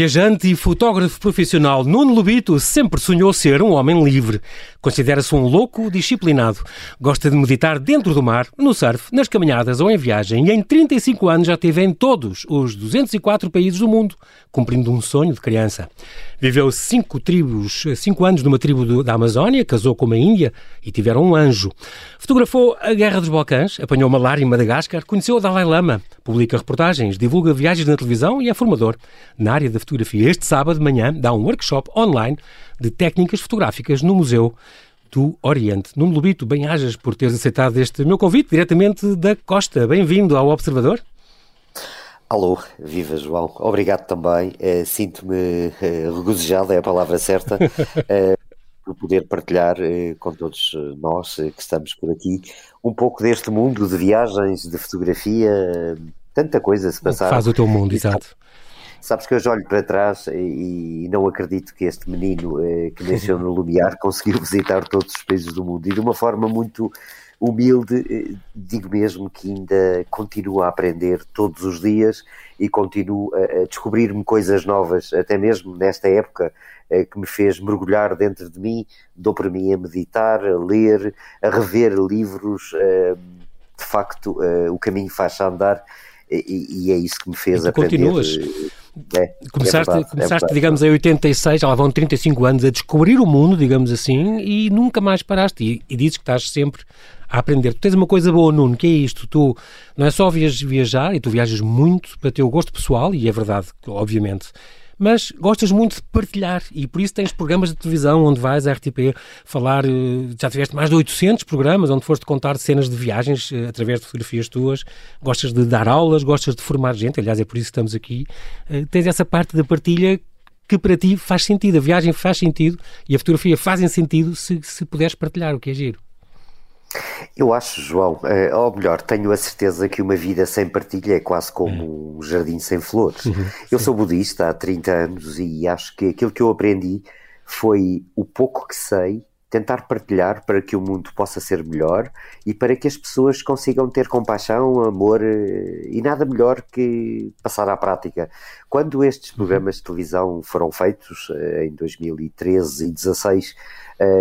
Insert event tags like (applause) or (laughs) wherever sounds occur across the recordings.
Viajante e fotógrafo profissional, Nuno Lobito sempre sonhou ser um homem livre. Considera-se um louco disciplinado. Gosta de meditar dentro do mar, no surf, nas caminhadas ou em viagem e em 35 anos já esteve em todos os 204 países do mundo, cumprindo um sonho de criança. Viveu cinco tribos, cinco anos numa tribo da Amazónia, casou com uma índia e tiveram um anjo. Fotografou a Guerra dos Balcãs, apanhou malária em Madagascar, conheceu o Dalai Lama, publica reportagens, divulga viagens na televisão e é formador na área da fotografia. Este sábado de manhã dá um workshop online de técnicas fotográficas no Museu do Oriente. Nuno Lubito, bem-ajas por teres aceitado este meu convite diretamente da Costa. Bem-vindo ao Observador. Alô, viva João, obrigado também. Uh, Sinto-me uh, regozijado, é a palavra certa, uh, (laughs) por poder partilhar com todos nós que estamos por aqui um pouco deste mundo de viagens, de fotografia, tanta coisa se passar. Faz o teu mundo, exato. Sabes que eu olho para trás e, e não acredito que este menino que nasceu no Lumiar (laughs) conseguiu visitar todos os países do mundo e de uma forma muito humilde, eh, digo mesmo que ainda continuo a aprender todos os dias e continuo a, descobrir-me coisas novas, até mesmo nesta época eh, que me fez mergulhar dentro de mim, dou para mim a meditar, a ler, a rever livros, eh, de facto o caminho faz-se andar e, é isso que me fez aprender. Continuas. É, começaste, é verdade, começaste é digamos, em 86, já lá vão 35 anos, a descobrir o mundo, digamos assim, e nunca mais paraste. E, e dizes que estás sempre a aprender. Tu tens uma coisa boa, Nuno, que é isto. Tu não é só viajar, e tu viajas muito para ter o gosto pessoal, e é verdade, obviamente, mas gostas muito de partilhar e por isso tens programas de televisão onde vais à RTP falar, eh, já tiveste mais de 800 programas onde foste contar cenas de viagens eh, através de fotografias tuas, gostas de dar aulas, gostas de formar gente, aliás é por isso que estamos aqui, eh, tens essa parte da partilha que para ti faz sentido, a viagem faz sentido e a fotografia fazem sentido se, se puderes partilhar, o que é giro. Eu acho, João, eh, ou melhor, tenho a certeza que uma vida sem partilha é quase como uhum. um jardim sem flores. Uhum, eu sou budista há 30 anos e acho que aquilo que eu aprendi foi o pouco que sei tentar partilhar para que o mundo possa ser melhor e para que as pessoas consigam ter compaixão, amor eh, e nada melhor que passar à prática. Quando estes uhum. programas de televisão foram feitos eh, em 2013 e 2016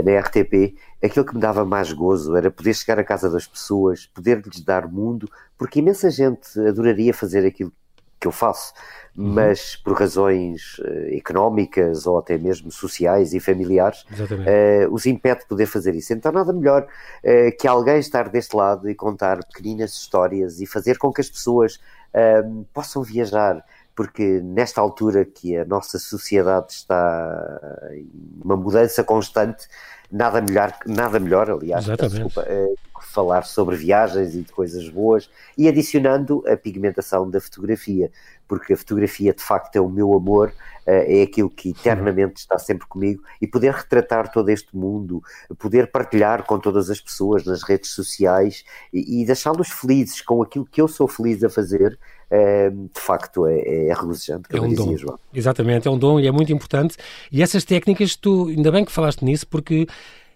na RTP, aquilo que me dava mais gozo era poder chegar à casa das pessoas, poder-lhes dar mundo, porque imensa gente adoraria fazer aquilo que eu faço. Mas por razões uh, económicas ou até mesmo sociais e familiares, uh, os impede de poder fazer isso. Então, nada melhor uh, que alguém estar deste lado e contar pequeninas histórias e fazer com que as pessoas possam viajar porque nesta altura que a nossa sociedade está em uma mudança constante, nada melhor, nada melhor aliás, desculpa, falar sobre viagens e de coisas boas e adicionando a pigmentação da fotografia, porque a fotografia de facto é o meu amor, é aquilo que eternamente está sempre comigo e poder retratar todo este mundo, poder partilhar com todas as pessoas nas redes sociais e, e deixá-los felizes com aquilo que eu sou feliz a fazer, de facto é, é regozijante, como é um dizia, João. Exatamente, é um dom e é muito importante. E essas técnicas, tu, ainda bem que falaste nisso, porque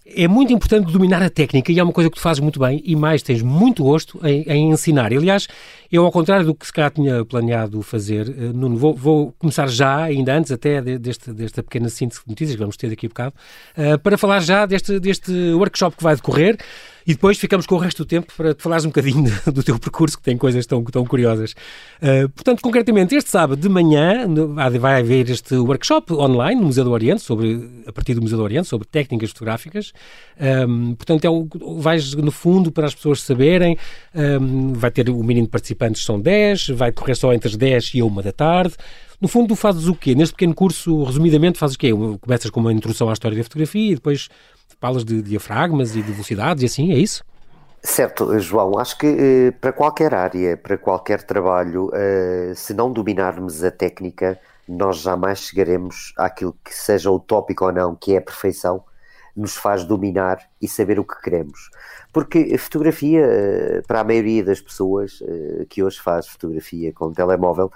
é muito importante dominar a técnica e é uma coisa que tu fazes muito bem e mais tens muito gosto em, em ensinar. Aliás, eu, ao contrário do que se calhar tinha planeado fazer, uh, Nuno, vou, vou, começar já, ainda antes até deste, desta pequena síntese de notícias que vamos ter daqui a bocado, uh, para falar já deste, deste workshop que vai decorrer. E depois ficamos com o resto do tempo para te falares um bocadinho (laughs) do teu percurso, que tem coisas tão, tão curiosas. Uh, portanto, concretamente, este sábado de manhã vai haver este workshop online no Museu do Oriente, sobre, a partir do Museu do Oriente, sobre técnicas fotográficas. Um, portanto, é vais no fundo para as pessoas saberem, um, vai ter o mínimo de participantes, são 10, vai correr só entre as 10 e a 1 da tarde. No fundo, fazes o quê? Neste pequeno curso, resumidamente, fazes o quê? Começas com uma introdução à história da fotografia e depois falas de diafragmas e de velocidades e assim, é isso? Certo, João, acho que eh, para qualquer área, para qualquer trabalho, eh, se não dominarmos a técnica, nós jamais chegaremos àquilo que seja utópico ou não, que é a perfeição, nos faz dominar e saber o que queremos. Porque a fotografia, eh, para a maioria das pessoas que hoje faz fotografia com telemóvel,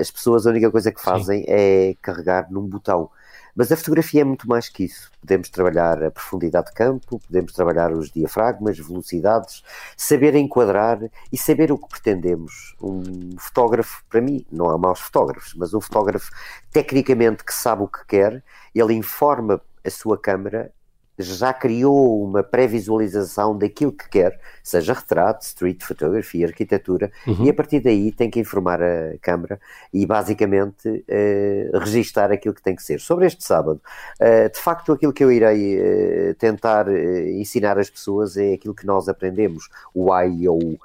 as pessoas a única coisa que fazem Sim. é carregar num botão Mas a fotografia é muito mais que isso. Podemos trabalhar a profundidade de campo, podemos trabalhar os diafragmas, velocidades, saber enquadrar e saber o que pretendemos. Um fotógrafo, para mim, não há maus fotógrafos, mas um fotógrafo tecnicamente que sabe o que quer, ele informa a sua câmara já criou uma pré-visualização daquilo que quer, seja retrato, street photography, arquitetura, uhum. e a partir daí tem que informar a Câmara e basicamente uh, registar aquilo que tem que ser. Sobre este sábado, uh, de facto, aquilo que eu irei uh, tentar ensinar às pessoas é aquilo que nós aprendemos, o A e o U,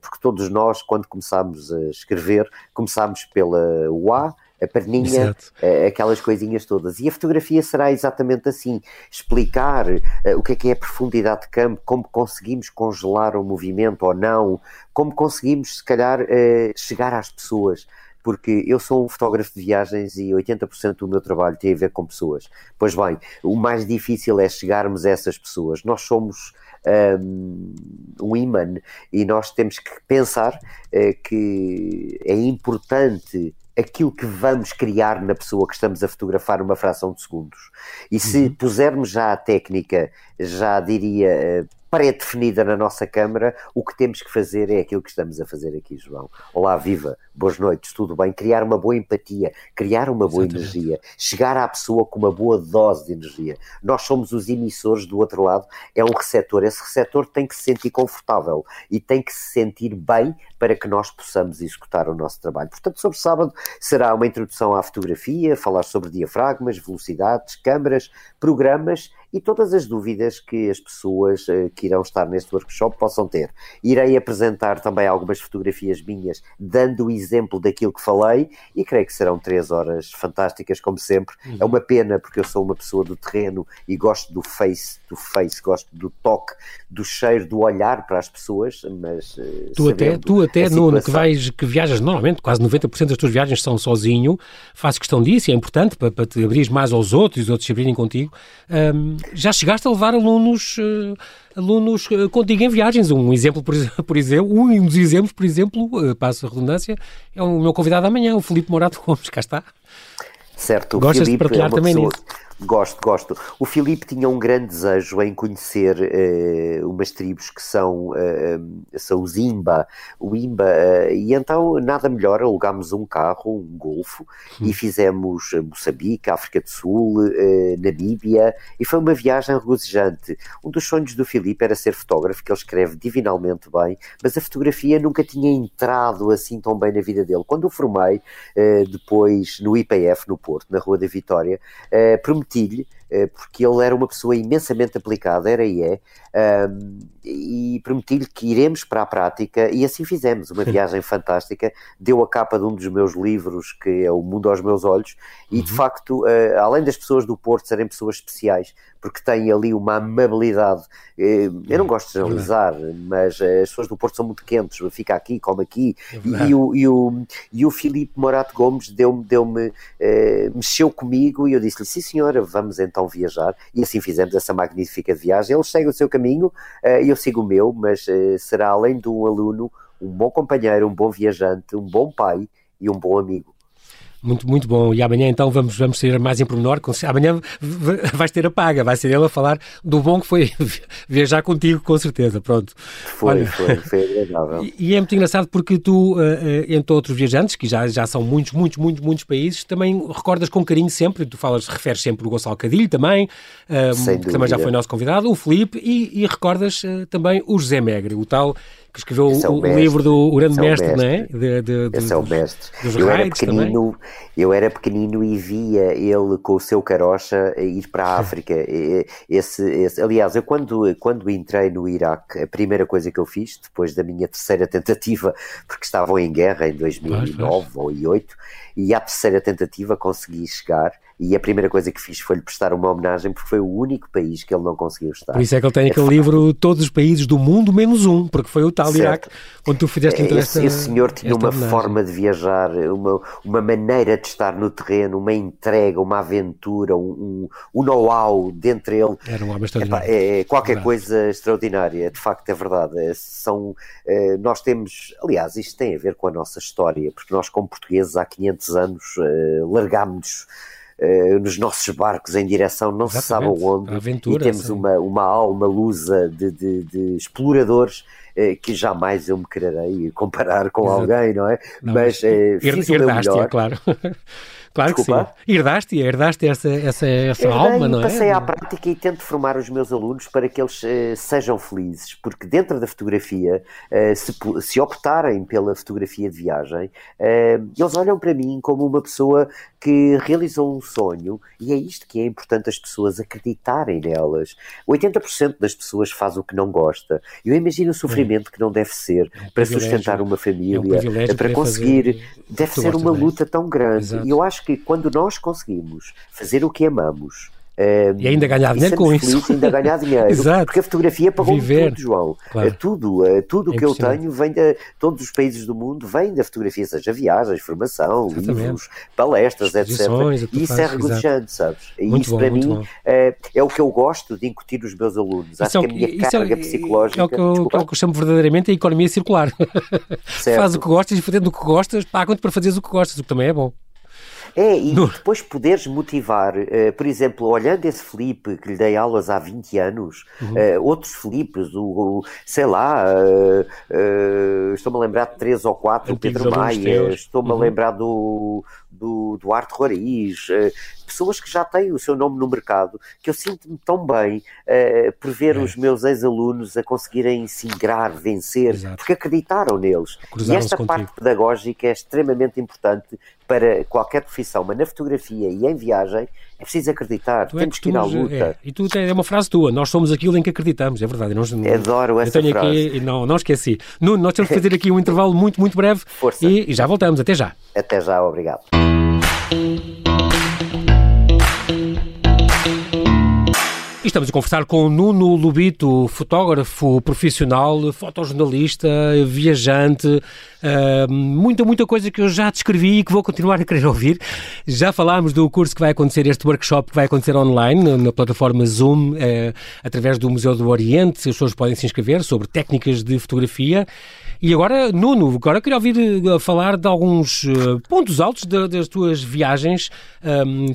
porque todos nós, quando começamos a escrever, começamos pela o A a perninha, uh, aquelas coisinhas todas. E a fotografia será exatamente assim: explicar uh, o que é que é a profundidade de campo, como conseguimos congelar o movimento ou não, como conseguimos, se calhar, uh, chegar às pessoas. Porque eu sou um fotógrafo de viagens e 80% do meu trabalho tem a ver com pessoas. Pois bem, o mais difícil é chegarmos a essas pessoas. Nós somos um, um imã e nós temos que pensar que é importante aquilo que vamos criar na pessoa que estamos a fotografar uma fração de segundos. E se uhum. pusermos já a técnica, já diria eh, pré-definida na nossa câmara, o que temos que fazer é aquilo que estamos a fazer aqui, João. Olá, viva, boas noites, tudo bem? Criar uma boa empatia, criar uma boa Exatamente. energia, chegar à pessoa com uma boa dose de energia. Nós somos os emissores do outro lado, é um receptor. Esse receptor tem que se sentir confortável e tem que se sentir bem para que nós possamos executar o nosso trabalho. Portanto, sobre sábado será uma introdução à fotografia, falar sobre diafragmas, velocidades, câmaras, programas e todas as dúvidas que as pessoas uh, que irão estar neste workshop possam ter. Irei apresentar também algumas fotografias minhas, dando o exemplo daquilo que falei, e creio que serão três horas fantásticas, como sempre. Uhum. É uma pena, porque eu sou uma pessoa do terreno e gosto do face, do face, gosto do toque, do cheiro, do olhar para as pessoas, mas. Uh, tu até, tu até Nuno, que, vais, que viajas normalmente, quase 90% das tuas viagens são sozinho, fazes questão disso, é importante para, para te abrir mais aos outros e os outros se abrirem contigo. Um, já chegaste a levar alunos, uh, alunos uh, contigo em viagens. Um exemplo, por, por exemplo, um dos exemplos, por exemplo, uh, passo a redundância, é o meu convidado amanhã, o Filipe Morato Gomes, cá está. Certo, Gostas Filipe de partilhar é também pessoa... nisso? Gosto, gosto. O Filipe tinha um grande desejo em conhecer uh, umas tribos que são, uh, são os Imba, o Imba, uh, e então nada melhor, alugámos um carro, um Golfo, hum. e fizemos Moçambique, África do Sul, Namíbia, e foi uma viagem regozijante. Um dos sonhos do Filipe era ser fotógrafo, que ele escreve divinalmente bem, mas a fotografia nunca tinha entrado assim tão bem na vida dele. Quando o formei, depois no IPF, no Porto, na Rua da Vitória, prometi prometi-lhe, eh, porque ele era uma pessoa imensamente aplicada, era e é, e prometi-lhe que iremos para a prática e assim fizemos, uma (laughs) viagem fantástica, deu a capa de um dos meus livros que é O Mundo aos Meus Olhos e de uhum. facto, uh, além das pessoas do Porto serem pessoas especiais, porque têm ali uma amabilidade, uh, eu não gosto de generalizar, mas as pessoas do Porto são muito quentes, fica aqui, come aqui, é e, o, e, o, e o Filipe Morato Gomes deu-me, deu-me mexeu comigo e eu disse-lhe, sim senhora, vamos então viajar, e assim fizemos essa magnífica viagem, ele segue o seu caminho, e eu sigo o meu, mas será além de um aluno, um bom companheiro, um bom viajante, um bom pai e um bom amigo. Muito, muito bom. E amanhã então vamos, vamos ser mais em pormenor. Amanhã vais ter a paga, vai ser ele a falar do bom que foi (laughs) viajar contigo, com certeza. Pronto. Foi, Olha, foi, foi agradável. (laughs) E, e, é muito engraçado porque tu, eh, eh, entre outros viajantes, que já, já são muitos, muitos, muitos, muitos países, também recordas com carinho sempre, tu falas, referes sempre o Gonçalo Cadilho também, eh, que também já foi nosso convidado, o Felipe, e, e recordas também o José Megre, o tal que escreveu é o, o livro do Grande Mestre, é mestre, não é? De, de, de, Esse é o mestre. eu, era pequenino, eu era pequenino e via ele com o seu carocha ir para a (laughs) África. Esse, esse, aliás, eu quando, quando entrei no Iraque, a primeira coisa que eu fiz, depois da minha terceira tentativa, (laughs) porque estavam em guerra em 2009 ou 2008, e à terceira tentativa consegui chegar e a primeira coisa que fiz foi-lhe prestar uma homenagem porque foi o único país que ele não conseguiu estar. Por isso é que ele tem é aquele livro Todos os Países do Mundo menos um, porque foi o tal certo. Iraque onde tu fizeste então esse, esse senhor tinha uma homenagem. forma de viajar, uma, uma maneira de estar no terreno, uma entrega, uma aventura, um, um, um know-how dentro dele. Era um homem extraordinário. É, é qualquer verdade. coisa extraordinária, de facto é verdade. É, são, é, nós temos, aliás, isto tem a ver com a nossa história, porque nós como portugueses há 500 anos uh, largámos-nos uh, nos nossos barcos em direção não Exatamente. se sabe aonde aventura, e temos uma, uma alma lusa de, de, de exploradores que jamais eu me quererei comparar com Exato. alguém, não é? Não, mas, mas fiz o meu melhor. claro. Claro Desculpa. que sim. Herdaste, herdaste essa, essa, essa alma, não é? passei à prática e tento formar os meus alunos para que eles uh, sejam felizes, porque dentro da fotografia, uh, se, se, optarem pela fotografia de viagem, uh, eles olham para mim como uma pessoa que realizou um sonho e é isto que é importante as pessoas acreditarem nelas. 80% das pessoas faz o que não gosta. Eu imagino o sofrimento é. que não deve ser é um para sustentar uma família, é um para conseguir. Deve ser uma luta tão grande. Exato. E eu acho que quando nós conseguimos fazer o que amamos, e ainda ganhar dinheiro com isso. Ainda ganhar dinheiro. Exato. Porque a fotografia pagou Viver. tudo, João. Claro. É tudo, é tudo o é que eu tenho vem de todos os países do mundo, vem da fotografia, seja viagens, formação, Exatamente. livros, palestras, etc. E isso é regozijante, sabes? E muito isso bom, para mim é, é, o que eu gosto de incutir nos meus alunos. Isso Acho é que a minha é carga psicológica. É o que eu, que eu chamo verdadeiramente a economia circular. Faz o que gostas e fazendo o que gostas, pagam-te para fazeres o que gostas, o que também é bom. É, e no... depois poderes motivar, uh, por exemplo, olhando esse Felipe que lhe dei aulas há 20 anos, uhum. uh, outros Filipes, o, o sei lá, uh, estou-me a lembrar de três ou quatro, o Pedro Maia, estou-me uhum. a lembrar do, do Duarte Roriz, pessoas que já têm o seu nome no mercado, que eu sinto-me tão bem uh, por ver é. os meus ex-alunos a conseguirem se ingrar, vencer, Exato. porque acreditaram neles. E esta parte pedagógica é extremamente importante para qualquer profissão, mas na fotografia e em viagem é preciso acreditar, tu temos é que ir à luta. É, e tu é uma frase tua, nós somos aquilo em que acreditamos, é verdade. Nós, Adoro essa eu frase. Aqui, não, não esqueci. Nuno, nós temos que fazer aqui um (laughs) intervalo muito, muito breve Força. E, e já voltamos. Até já. Até já, obrigado. Estamos a conversar com Nuno Lubito, fotógrafo profissional, fotojornalista, viajante, uh, muita, muita coisa que eu já descrevi e que vou continuar a querer ouvir. Já falámos do curso que vai acontecer, este workshop que vai acontecer online, na plataforma Zoom, uh, através do Museu do Oriente, as pessoas podem se inscrever sobre técnicas de fotografia. E agora, Nuno, agora queria ouvir uh, falar de alguns uh, pontos altos das tuas viagens.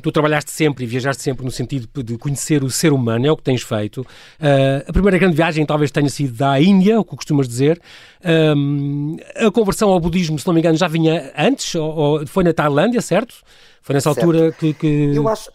Tu trabalhaste sempre e viajaste sempre no sentido de conhecer o ser humano, é o que tens feito. Uh, a primeira grande viagem talvez tenha sido da Índia, o que costumas dizer. A conversão ao budismo, se não me engano, já vinha antes, ou foi na Tailândia, certo? Foi nessa certo. altura que, que, Eu acho,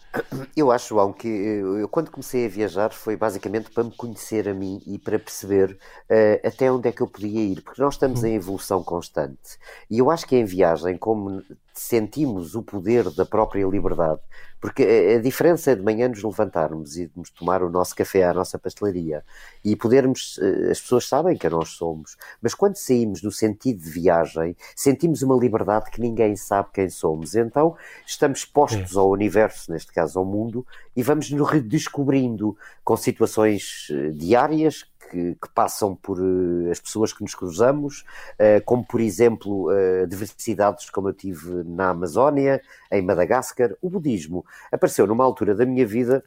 eu acho, João, que eu, quando comecei a viajar foi basicamente para me conhecer a mim e para perceber uh, até onde é que eu podia ir, porque nós estamos em evolução constante. E eu acho que em viagem, como sentimos o poder da própria liberdade, porque a, diferença é de manhã nos levantarmos e nos tomar o nosso café à nossa pastelaria e podermos, eh, as pessoas sabem que nós somos, mas quando saímos no sentido de viagem, sentimos uma liberdade que ninguém sabe quem somos. Então estamos expostos ao universo, neste caso ao mundo, e vamos nos redescobrindo com situações eh, diárias que, que, passam por uh, as pessoas que nos cruzamos, uh, como por exemplo uh, diversidades como eu tive na Amazónia, em Madagascar. O budismo apareceu numa altura da minha vida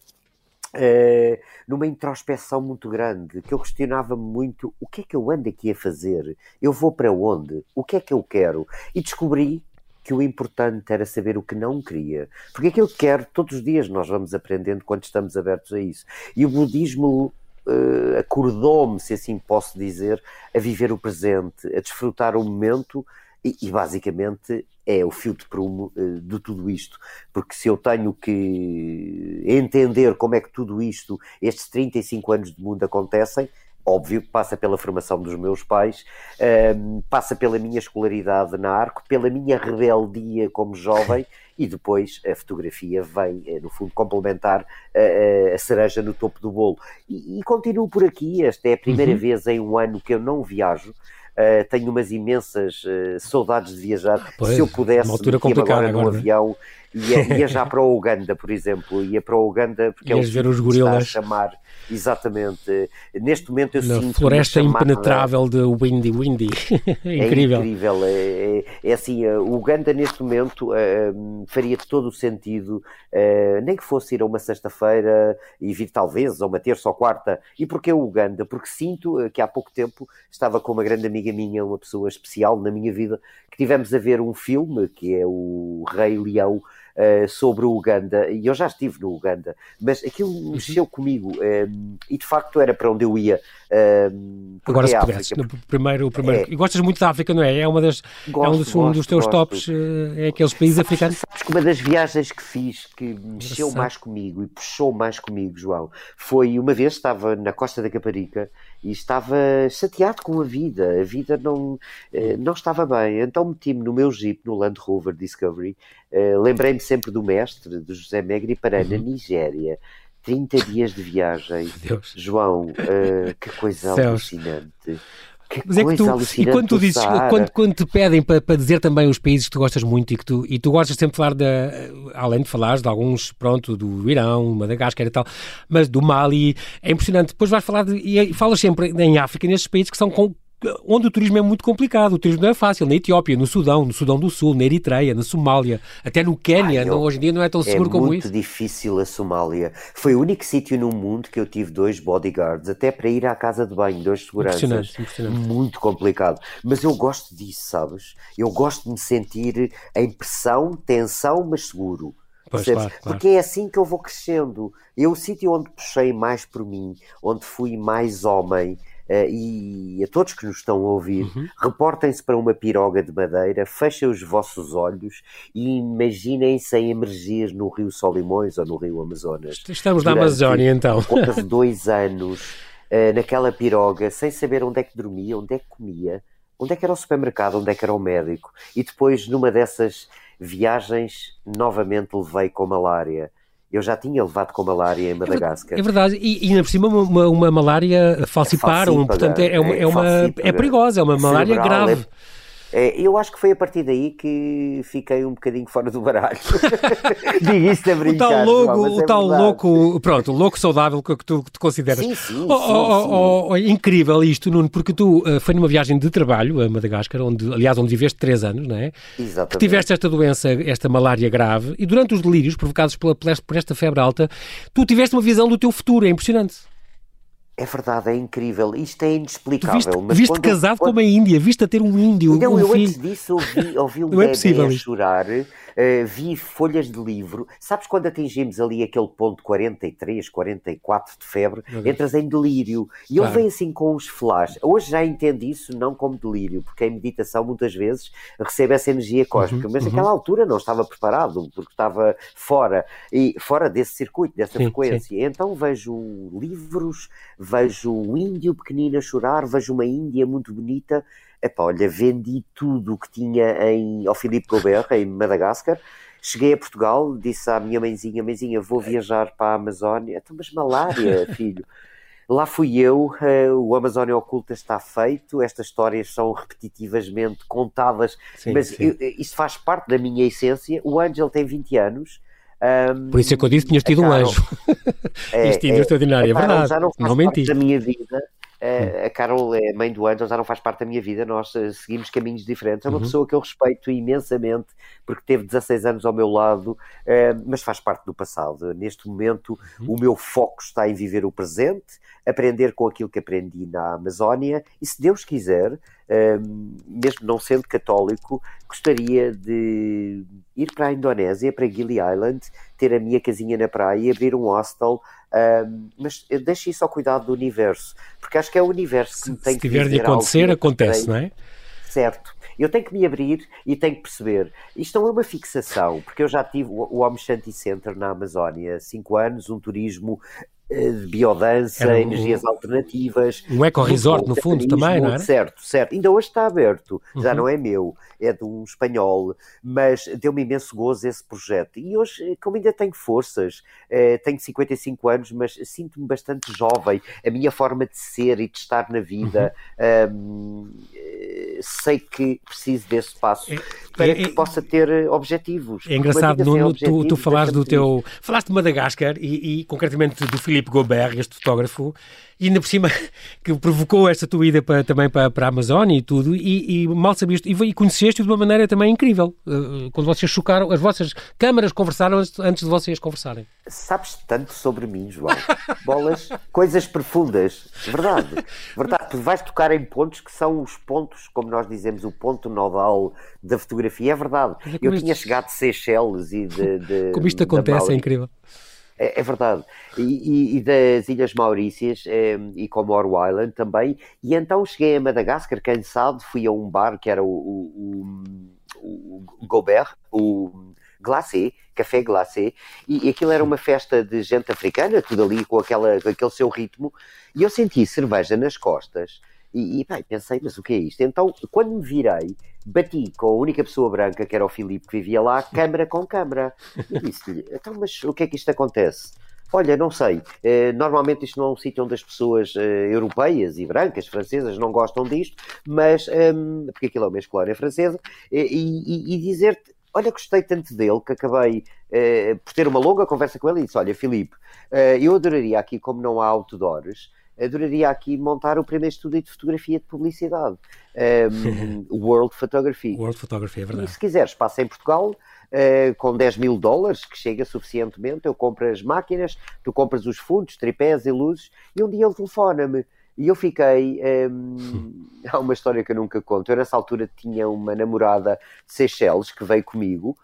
numa introspeção muito grande, que eu questionava muito o que é que eu ando aqui a fazer? Eu vou para onde? O que é que eu quero? E descobri que o importante era saber o que não queria. Porque aquilo que quero, todos os dias nós vamos aprendendo quando estamos abertos a isso. E o budismo uh, acordou-me, se assim posso dizer, a viver o presente, a desfrutar o momento e, e basicamente é o fio de prumo uh, de tudo isto. Porque se eu tenho que entender como é que tudo isto, estes 35 anos de mundo acontecem, óbvio, passa pela formação dos meus pais, um, ehm, passa pela minha escolaridade na Arco, pela minha rebeldia como jovem (laughs) e depois a fotografia vem, eh, no fundo, complementar a, eh, eh, a cereja no topo do bolo. E, e, continuo por aqui, esta é a primeira uhum. vez em um ano que eu não viajo. Uh, tenho umas imensas uh, saudades de viajar. Pois, Se eu pudesse, uma altura complicada agora num né? avião, ia, ia já para o Uganda, por exemplo, ia para o Uganda porque Ias é o ver os gorilas. está a chamar Exatamente. Neste momento eu Na sinto. Floresta impenetrável de Windy Windy. (laughs) é (laughs) incrível. É incrível. É, é, é assim, eh, o Uganda neste momento uh, faria todo o sentido, uh, nem que fosse ir a uma sexta-feira e vir talvez a uma terça ou quarta. E porquê o Uganda? Porque sinto que há pouco tempo estava com uma grande amiga minha, uma pessoa especial na minha vida, que tivemos a ver um filme que é o Rei Leão uh, sobre o Uganda, e eu já estive no Uganda, mas aquilo uhum. mexeu comigo, um, e de facto era para onde eu ia. Um, Agora, se é pudesse, no primeiro, primeiro. É. E gostas muito da África, não é? É, uma das, gosto, é um, dos, dos teus gosto. tops, é aqueles países sabes, africanos. Sabes que uma das viagens que fiz que mexeu mais comigo e puxou mais comigo, João, foi uma vez estava na costa da Caparica e estava chateado com a vida. A vida não, eh, não estava bem. Então meti-me no meu Jeep, no Land Rover Discovery. Uh, Lembrei-me sempre do mestre, do José Megri, para uhum. na Nigéria. 30 dias de viagem. Deus. João, uh, que coisa Céus. alucinante. Que Mas é que tu, e quando tu dizes, quando, quando te pedem para, para dizer também os países que tu gostas muito e que tu, e tu gostas sempre de falar, de, além de falares de alguns, pronto, do Irão, Madagascar e tal, mas do Mali, é impressionante. Depois vais falar de, e falas sempre em África, nesses países que são com, onde o turismo é muito complicado. O turismo não é fácil. Na Etiópia, no Sudão, no Sudão do Sul, na Eritreia, na Somália, até no Quênia, não, hoje em dia não é tão seguro é como isso. É muito difícil a Somália. Foi o único sítio no mundo que eu tive dois bodyguards, até para ir à casa de banho, dois seguranças. Impressionante, impressionante. Muito complicado. Mas eu gosto disso, sabes? Eu gosto de me sentir em pressão, tensão, mas seguro. Pois, claro, claro. Porque é assim que eu vou crescendo. Eu, o sítio onde puxei mais por mim, onde fui mais homem, Uh, e a todos que nos estão a ouvir, uhum. reportem-se para uma piroga de madeira, fechem os vossos olhos e imaginem-se em emergir no Rio Solimões ou no Rio Amazonas. Estamos na Amazónia, então. Quase (laughs) dois anos uh, naquela piroga, sem saber onde é que dormia, onde é que comia, onde é que era o supermercado, onde é que era o médico. E depois, numa dessas viagens, novamente levei com malária eu já tinha levado com malária em Madagascar. É verdade, e, ainda por cima uma, uma malária falciparum, é portanto é, é, uma, é, uma, é perigosa, é uma malária grave. É é, eu acho que foi a partir daí que fiquei um bocadinho fora do baralho. (laughs) Digo isto a brincar. O tal louco, o é tal louco, pronto, o louco saudável que tu, que tu consideras. Sim, sim, oh, sim, oh, sim. Oh, oh, incrível isto, Nuno, porque tu uh, foi numa viagem de trabalho a Madagascar, onde, aliás, onde viveste três anos, não é? Exatamente. Que tiveste esta doença, esta malária grave, e durante os delírios provocados pela, por esta febre alta, tu tiveste uma visão do teu futuro, é impressionante. É verdade, é incrível. Isto é inexplicável. Viste, mas viste quando, casado quando... com uma índia, viste a ter um índio. Não, um eu filho. antes disso ouvi, (laughs) ouvi um é bebê é a chorar uh, vi folhas de livro. Sabes quando atingimos ali aquele ponto 43, 44 de febre, uhum. entras em delírio. E claro. ele vem assim com os flashes. Hoje já entendo isso não como delírio, porque em meditação muitas vezes recebe essa energia cósmica, uhum. mas naquela uhum. altura não estava preparado, porque estava fora, e fora desse circuito, dessa sim, frequência. Sim. Então vejo livros, vejo o índio pequenino a chorar, vejo uma Índia muito bonita epá, olha, vendi tudo o que tinha em, ao Filipe Gobert, em Madagascar, cheguei a Portugal, disse à minha mãezinha, mãezinha, vou viajar para a Amazónia, então, mas malária, (laughs) filho. Lá fui eu, uh, o Amazónia Oculta está feito, estas histórias são repetitivamente contadas, sim, mas sim. Eu, isto faz parte da minha essência. O Angel tem 20 anos. Um, Por isso é que eu disse que tinhas tido um anjo. (laughs) É, Isto é, é extraordinário, é verdade. Já não, não menti. da minha vida a Carol é mãe do Angel, já não faz parte da minha vida, nós uh, seguimos caminhos diferentes. É uma uhum. pessoa que eu respeito imensamente, porque teve 16 anos ao meu lado, uh, mas faz parte do passado. Neste momento, uhum. o meu foco está em viver o presente, aprender com aquilo que aprendi na Amazónia e, se Deus quiser, mesmo não sendo católico, gostaria de ir para a Indonésia, para Gili Island, ter a minha casinha na praia e abrir um hostel um, mas deixe isso ao cuidado do universo, porque acho que é o universo que me tem se que. Se tiver de acontecer, acontece, não é? Certo. Eu tenho que me abrir e tenho que perceber. Isto não é uma fixação, porque eu já tive o Home Shanty Center na Amazónia, cinco anos, um turismo de biodança, um, energias alternativas. Um eco-resort, no fundo, também, não é? Certo, certo. Ainda hoje está aberto, já uhum. não é meu, é de um espanhol, mas deu-me imenso gozo esse projeto. E hoje, como ainda tenho forças, eh, tenho 55 anos, mas sinto-me bastante jovem. A minha forma de ser e de estar na vida, uhum. um, sei que preciso desse passo é, para é, que é, possa ter objetivos. É engraçado, Nuno, tu, tu falaste do teu. Falaste de Madagascar e, e concretamente do Filipe Philippe Gobert, este fotógrafo, e ainda por cima (laughs) que provocou esta tua ida para, também para, para a Amazónia e tudo, e, e mal sabias, e, e conheceste-o de uma maneira também incrível, uh, quando vocês chocaram, as vossas câmaras conversaram antes, de vocês conversarem. Sabes tanto sobre mim, João. Bolas, (laughs) coisas profundas, verdade, verdade. Tu vais tocar em pontos que são os pontos, como nós dizemos, o ponto nodal da fotografia, é verdade. Eu tinha chegado de Seychelles e de... de (laughs) como isto acontece, é incrível. É, é verdade. E, e, e, das Ilhas Maurícias é, e Comoro Island também. E então cheguei a Madagascar, cansado, fui a um bar que era o, o, o, o Gobert, o glacé, café glacé, e, e aquilo era uma festa de gente africana, tudo ali com, aquela, com aquele seu ritmo, e eu senti cerveja nas costas e, e pensei, mas o que é isto? Então, quando me virei, bati com a única pessoa branca, que era o Filipe, que vivia lá, câmara com câmara. E disse-lhe, então, mas o que é que isto acontece? Olha, não sei. Eh, normalmente isto não é um sítio onde as pessoas eh, europeias e brancas, francesas, não gostam disto, mas um, porque aquilo é uma escola francesa, e, e, e dizer-te, olha, gostei tanto dele que acabei uh, por ter uma longa conversa com ele e disse: Olha, Filipe, eu adoraria aqui, como não há outdoors, adoraria aqui montar o primeiro estúdio de fotografia de publicidade. Um, (laughs) World Photography. World Photography, é verdade. E se quiseres, passa em Portugal, uh, com 10 mil dólares, que chega suficientemente, eu compro as máquinas, tu compras os fundos, tripés e luzes, e um dia ele telefona-me. E eu fiquei. Um, (laughs) há uma história que eu nunca conto. Eu, nessa altura, tinha uma namorada de Seychelles que veio comigo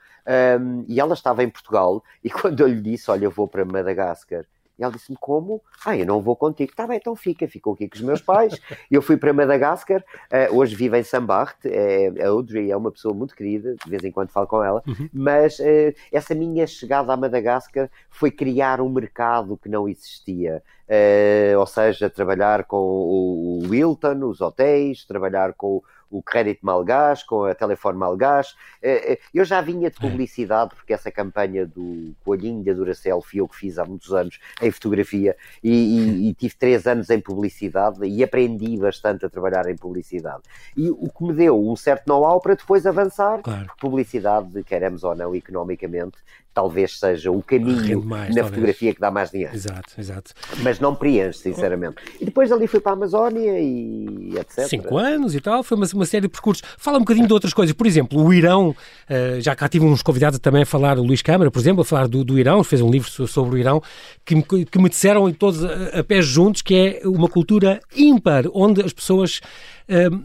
um, e ela estava em Portugal. E (laughs) quando eu lhe disse: Olha, eu vou para Madagascar e ela disse-me, como? Ah, eu não vou contigo. Tá bem, então fica. Ficou aqui com os meus pais. eu fui para Madagascar. Uh, hoje vivo em Sambarte. Uh, a Audrey é uma pessoa muito querida. De vez em quando falo com ela. Uhum. Mas uh, essa minha chegada a Madagascar foi criar um mercado que não existia. ou seja, trabalhar com o Wilton, os hotéis, trabalhar com o crédito malgás, com a telefone malgás. Eh, eh, eu já vinha de é. publicidade, porque essa campanha do Coelhinho da Duracell fui eu que fiz há muitos anos em fotografia e, e, (laughs) e, tive três anos em publicidade e aprendi bastante a trabalhar em publicidade. E o que me deu um certo know-how para depois avançar, claro. publicidade, queremos ou não, economicamente, talvez seja o caminho mais, na talvez. fotografia que dá mais dinheiro. Exato, exato. Mas não preenche, sinceramente. E depois ali fui para a Amazónia e etc. Cinco anos e tal, foi uma, uma série de percursos. Fala um bocadinho de outras coisas. Por exemplo, o Irão, uh, já cá tive uns convidados também a falar, o Luís Câmara, por exemplo, a falar do, do Irão, fez um livro sobre o Irão, que me, que me disseram todos a, a pés juntos que é uma cultura ímpar, onde as pessoas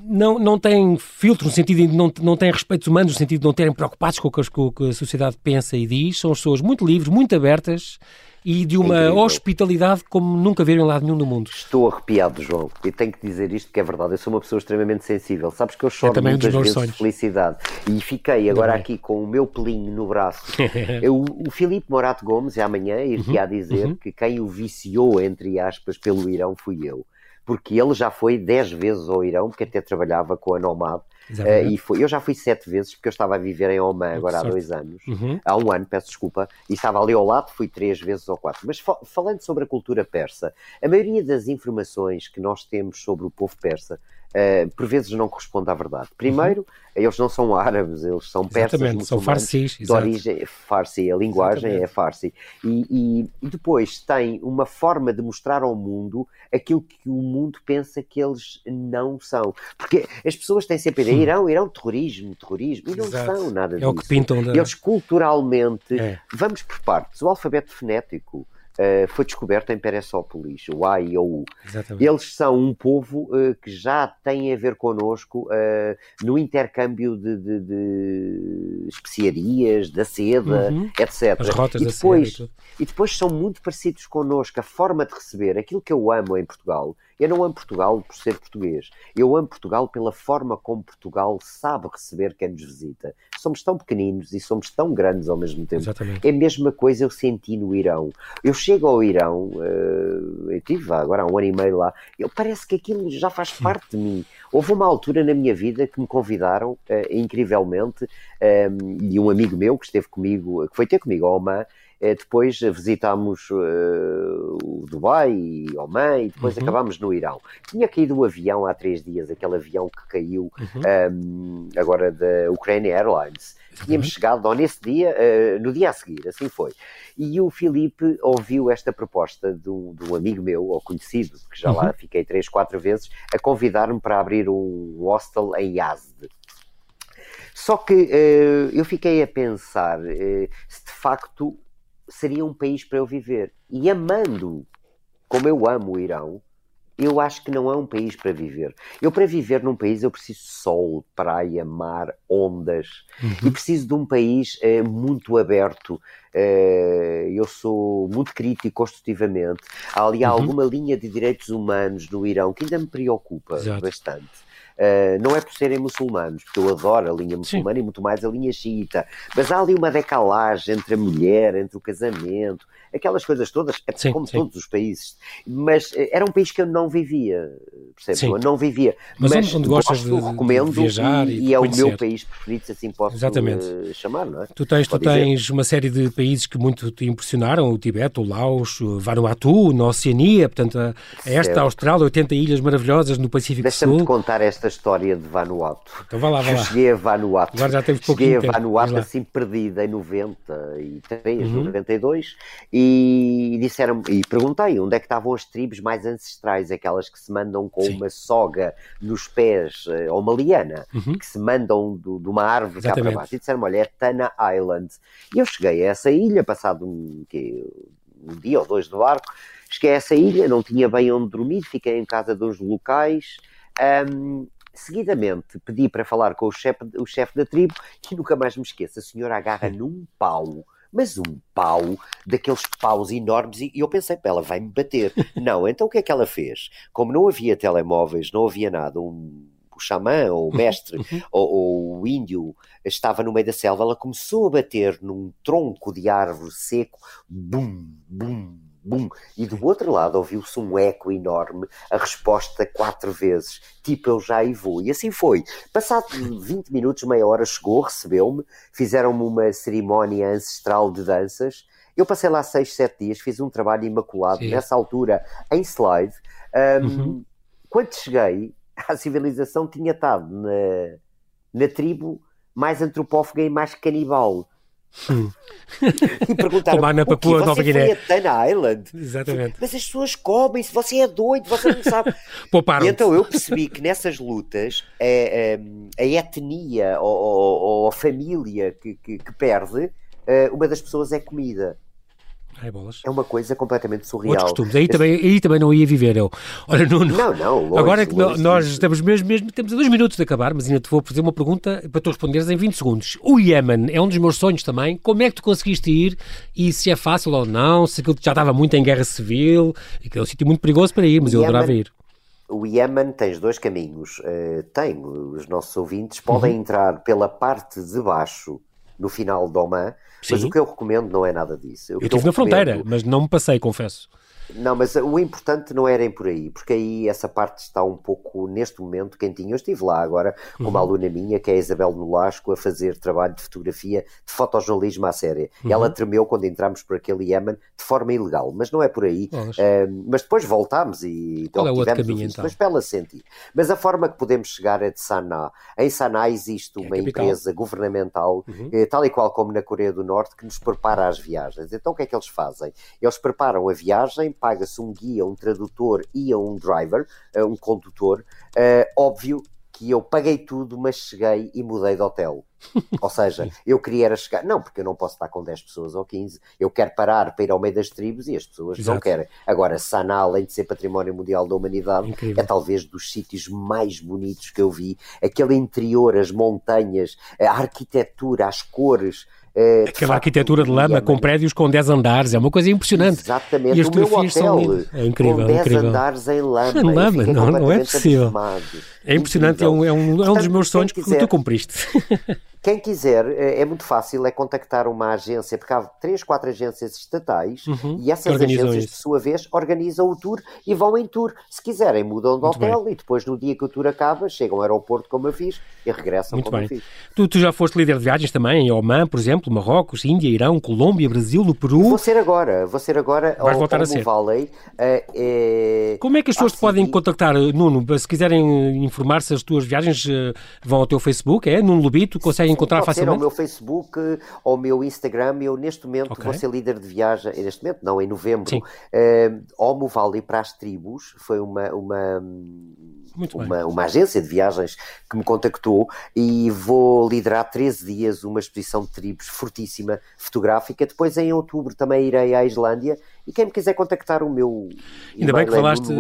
não, não têm filtro, no sentido de não, não têm respeitos humanos, no sentido de não terem preocupados com o que, com o que a sociedade pensa e diz. São pessoas muito livres, muito abertas e de uma Incrível. hospitalidade como nunca viram em lado nenhum do mundo. Estou arrepiado, João, e tenho que dizer isto que é verdade. Eu sou uma pessoa extremamente sensível. Sabes que eu choro é muitas vezes sonhos. de felicidade. E fiquei agora aqui com o meu pelinho no braço. (laughs) eu, o Filipe Morato Gomes, amanhã, iria uhum. dizer uhum. que quem o viciou, entre aspas, pelo Irão fui eu porque ele já foi 10 vezes ao Irão, porque até trabalhava com a Nomad. Uh, e foi, eu já fui sete vezes, porque eu estava a viver em Oman agora há dois anos, uhum. há um ano, peço desculpa, e estava ali ao lado, fui três vezes ou quatro. Mas falando sobre a cultura persa, a maioria das informações que nós temos sobre o povo persa uh, por vezes não corresponde à verdade. Primeiro, uhum. eles não são árabes, eles são persas, Exatamente, são farsis, de origem farsi, a linguagem Exatamente. é farsi. E, e, depois tem uma forma de mostrar ao mundo aquilo que o mundo pensa que eles não são. Porque as pessoas têm sempre a ideia, Irão, Irão, terrorismo, terrorismo, e não Exato. são nada disso. É o que pintam. Da... Eles culturalmente, é. vamos por partes, o alfabeto fonético, Uh, foi descoberto em Peressópolis, o A e o U. Exatamente. Eles são um povo uh, que já tem a ver connosco uh, no intercâmbio de, de, de, especiarias, da seda, uhum. etc. As rotas e depois, da seda. E, e depois são muito parecidos connosco, a forma de receber, aquilo que eu amo em Portugal eu não amo Portugal por ser português. Eu amo Portugal pela forma como Portugal sabe receber quem nos visita. Somos tão pequeninos e somos tão grandes ao mesmo tempo. Exatamente. É a mesma coisa eu senti no Irão. Eu chego ao Irão, uh, eu estive agora há um ano e meio lá, eu, parece que aquilo já faz parte de mim. Houve uma altura na minha vida que me convidaram, uh, incrivelmente, um, e um amigo meu que esteve comigo, que foi ter comigo ao Oman, depois visitámos Dubai e Oman e depois uhum. acabámos no Irão. Tinha caído o avião há três dias, aquele avião que caiu uhum. um, agora da Ukraine Airlines. Tínhamos chegado ou nesse dia, uh, no dia a seguir, assim foi. E o Filipe ouviu esta proposta de um, de um amigo meu, ou conhecido, que já uhum. lá fiquei três, quatro vezes, a convidar-me para abrir um hostel em Yazd. Só que uh, eu fiquei a pensar uh, se de facto seria um país para eu viver. E amando, como eu amo o Irão, eu acho que não é um país para viver. Eu, para viver num país, eu preciso de sol, praia, mar, ondas. Uhum. E preciso de um país eh, muito aberto. Eh, eu sou muito crítico construtivamente. Há ali uhum. alguma linha de direitos humanos no Irão que ainda me preocupa Exato. bastante. Uh, não é por serem muçulmanos, porque eu adoro a linha muçulmana Sim. e muito mais a linha xiita, mas há ali uma decalagem entre a mulher, entre o casamento, aquelas coisas todas, é sim, como sim. todos os países. Mas uh, era um país que eu não vivia, percebe? Eu não vivia. Mas, mas onde, gostas gosto, de, recomendo de viajar e, e é o meu país preferido, se assim posso Exatamente. Uh, chamar, não é? Tu tens, tu tens uma série de países que muito te impressionaram, o Tibete, o Laos, o Vanuatu, na Oceania, portanto, a, a esta, a Austrália, 80 ilhas maravilhosas no Pacífico Sul. Deixa-me contar esta esta história de Vanuatu. Então vá lá, vá lá. Eu cheguei a Vanuatu. Agora já Cheguei a Vanuatu assim perdida em 93, uhum. 92 e disseram e perguntei onde é que estavam as tribos mais ancestrais, aquelas que se mandam com Sim. uma soga nos pés, eh, ou uma liana, uhum. que se mandam do, de uma árvore Exatamente. cá para baixo. E disseram olha, é Tana Island. E eu cheguei a essa ilha, passado um, que, um dia ou dois de barco, cheguei a essa ilha, não tinha bem onde dormir, fiquei em casa de uns locais. Um, Seguidamente pedi para falar com o chefe, o chefe da tribo e nunca mais me esqueço, a senhora agarra num pau mas um pau, daqueles paus enormes, e eu pensei, ela vai-me bater. (laughs) Não, então o que é que ela fez? Como não havia telemóveis, não havia nada, um, o xamã, ou o mestre, uhum. (laughs) ou, ou, o índio estava no meio da selva, ela começou a bater num tronco de árvore seco, bum, bum, bum, e do outro lado ouviu-se um eco enorme, a resposta quatro vezes, tipo eu já aí vou. E assim foi. Passado 20 minutos, meia hora, chegou, recebeu-me, fizeram-me uma cerimónia ancestral de danças. Eu passei lá seis, sete dias, fiz um trabalho imaculado, Sim. nessa altura, em slide. Um, uhum. Quando cheguei, (laughs) a civilização tinha estado na, na tribo mais antropófaga e mais canibal. Hum. (laughs) e perguntaram Como na Papua Nova Guiné. foi a Tana Island? Exatamente. Mas as pessoas comem-se, você é doido, você não sabe. (laughs) e então eu percebi que nessas lutas a, é, a, a etnia ou, ou, ou, a família que, que, que perde, eh, uma das pessoas é comida. Ai, é uma coisa completamente surreal. Outros costumes. Aí, também, aí também não ia viver eu. Olha, Nuno. Não, não. Longe, agora é que longe, nós estamos mesmo, mesmo, temos dois minutos de acabar, mas ainda te vou fazer uma pergunta para tu responderes em 20 segundos. O Iémen é um dos meus sonhos também. Como é que tu conseguiste ir e se é fácil ou não? Se aquilo já estava muito em guerra civil, que é um sítio muito perigoso para ir, mas eu adorava ir o Iémen tens dois caminhos. Uh, tem, os nossos ouvintes podem uhum. entrar pela parte de baixo no final de Oman, Sim. mas o que eu recomendo não é nada disso. O eu estive na fronteira, mas não me passei, confesso. Não, mas o importante não era ir por aí, porque aí essa parte está um pouco, neste momento, quentinha. Eu estive lá agora com uma uhum. aluna minha, que é a Isabel Nolasco, a fazer trabalho de fotografia, de fotojornalismo à séria. Uhum. Ela tremeu quando entramos por aquele Iémen de forma ilegal, mas não é por aí. Uh, mas depois voltámos e Qual então, é o outro caminho, então? mas para ela sentir. Mas a forma que podemos chegar é de Sanaa. Em Sanaa existe é uma é empresa governamental, uhum. eh, tal e qual como na Coreia do Norte, que nos prepara as viagens. Então o que é que eles fazem? Eles preparam a viagem, paga-se um guia, um tradutor e um driver, eh, um condutor. Uh, óbvio que eu paguei tudo, mas cheguei e mudei de hotel. Ou seja, (laughs) eu queria era chegar. Não, porque eu não posso estar com 10 pessoas ou 15. Eu quero parar para ir ao meio das tribos e as pessoas Exato. não querem. Agora, Sanaa, além de ser património mundial da humanidade, Incrível. é talvez dos sítios mais bonitos que eu vi. Aquele interior, as montanhas, a arquitetura, as cores. Uh, Aquela arquitetura de lama com prédios com 10 andares, é uma coisa impressionante. Exatamente, e o meu hotel é incrível, com 10 incrível. andares em lama. Em lama, não, não é possível. É impressionante, é um, é um, é um dos meus sonhos quiser, que tu cumpriste. (laughs) Quem quiser, eh, é muito fácil, é contactar uma agência, porque há três, quatro agências estatais Uhum, e essas agências, isso. por sua vez, organizam o tour e vão em tour. Se quiserem, mudam de Muito hotel e depois, no dia que o tour acaba, chegam ao aeroporto, como eu fiz, e regressam Muito como bem. eu fiz. Tu, tu já foste líder de viagens também, em Oman, por exemplo, Marrocos, Índia, Irão, Colômbia, Brasil, no Peru. Vou ser agora, vou ser agora Vais ao, voltar a ser. Valley. eh, eh, Como é que as pessoas te podem contactar, Nuno? Se quiserem eh, informar-se das tuas viagens, vão ao teu Facebook, é? Nuno Lobito, conseguem encontrar Pode ser ao facilmente? meu Facebook, ao meu Instagram. Eu, neste momento, Ok. vou ser líder de viagem. Neste momento, não, em novembro. Sim. Uh, Homo Valley para as Tribos. Foi uma, uma, uma, uma agência de viagens que me contactou e vou liderar 13 dias uma exposição de tribos fortíssima, fotográfica. Depois, em outubro, também irei à Islândia. E quem me quiser contactar, o meu Ainda bem que é falaste-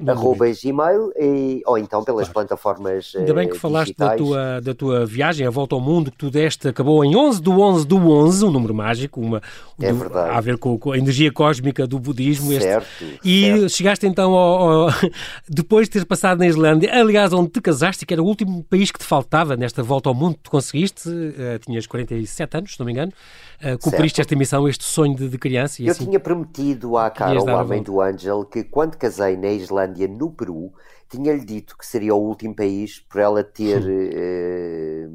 gmail, e, ou então pelas Claro. plataformas Ainda bem eh, que falaste da tua, da tua viagem, a volta ao mundo que tu deste, acabou em 11 do 11 do 11, um número mágico, uma, É do- a ver com, com a energia cósmica do budismo. este- Certo, E certo. chegaste então ao, ao- (laughs) depois de teres passado na Islândia, aliás, onde te casaste, que era o último país que te faltava nesta volta ao mundo que tu conseguiste, eh, tinhas 47 anos, se não me engano, eh, cumpriste Certo. esta missão, este sonho de, de criança. E Eu assim, tinha prometido à Carol, mãe volta. do Ângelo, que quando casei na Islândia, no Peru, tinha-lhe dito que seria o último país por ela ter eh,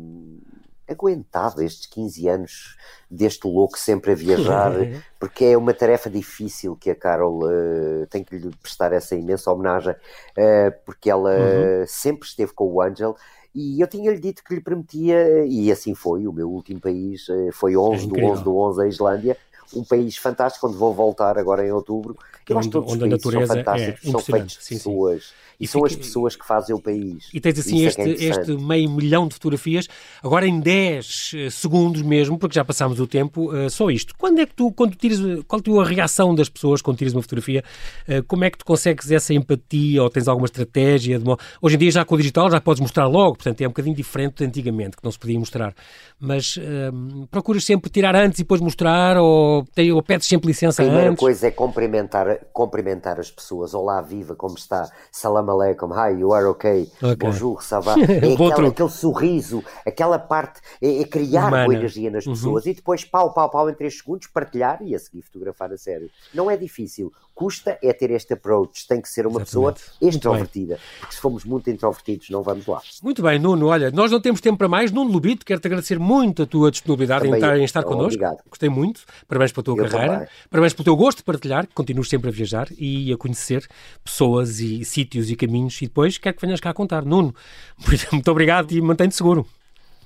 aguentado estes 15 anos deste louco sempre a viajar, (laughs) porque é uma tarefa difícil que a Carol eh, tem que lhe prestar essa imensa homenagem, eh, porque ela Uhum. sempre esteve com o Ângelo. E eu tinha-lhe dito que lhe prometia, e assim foi, o meu último país foi 11 do incrível. 11 do 11 a Islândia, um país fantástico, onde vou voltar agora em outubro. Eu acho que Onde- todos os onde países são é fantásticos, são impressionante. feitos de Sim, sim. pessoas, e, E são as pessoas que fazem o país. E tens assim Isso é este, que é este meio milhão de fotografias, agora em 10 eh, segundos mesmo, porque já passámos o tempo, eh, só isto. Quando é que tu, quando tiras, qual é a tua reação das pessoas quando tiras uma fotografia? Eh, Como é que tu consegues essa empatia ou tens alguma estratégia? Hoje em dia já com o digital já podes mostrar logo, portanto é um bocadinho diferente de antigamente, que não se podia mostrar. Mas eh, procuras sempre tirar antes e depois mostrar ou, tem- ou pedes sempre licença A primeira antes? coisa é cumprimentar, cumprimentar as pessoas. Olá, viva, como está? Salam aleikum, hi, you are okay? Ok. Bonjour, ça va? (laughs) É aquela- aquele sorriso, aquela parte, é, é criar Humana. boa energia nas Uhum. pessoas e depois pau, pau, pau em 3 segundos, partilhar e a seguir fotografar a sério. Não é difícil. Custa é ter este approach. Tem que ser uma Exatamente. pessoa extrovertida. Porque se formos muito introvertidos, não vamos lá. Muito bem, Nuno, olha, nós não temos tempo para mais. Nuno Lubito, quero-te agradecer muito a tua disponibilidade em estar, em estar connosco. obrigado. Gostei muito. Parabéns pela tua Eu carreira. também. Parabéns pelo teu gosto de partilhar, que continues sempre a viajar e a conhecer pessoas e sítios e caminhos. E depois quero que venhas cá a contar. Nuno, (laughs) muito obrigado e mantém-te seguro.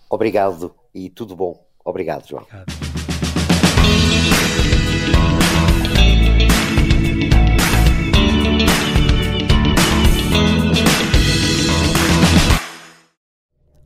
Obrigado e tudo bom. Obrigado, João.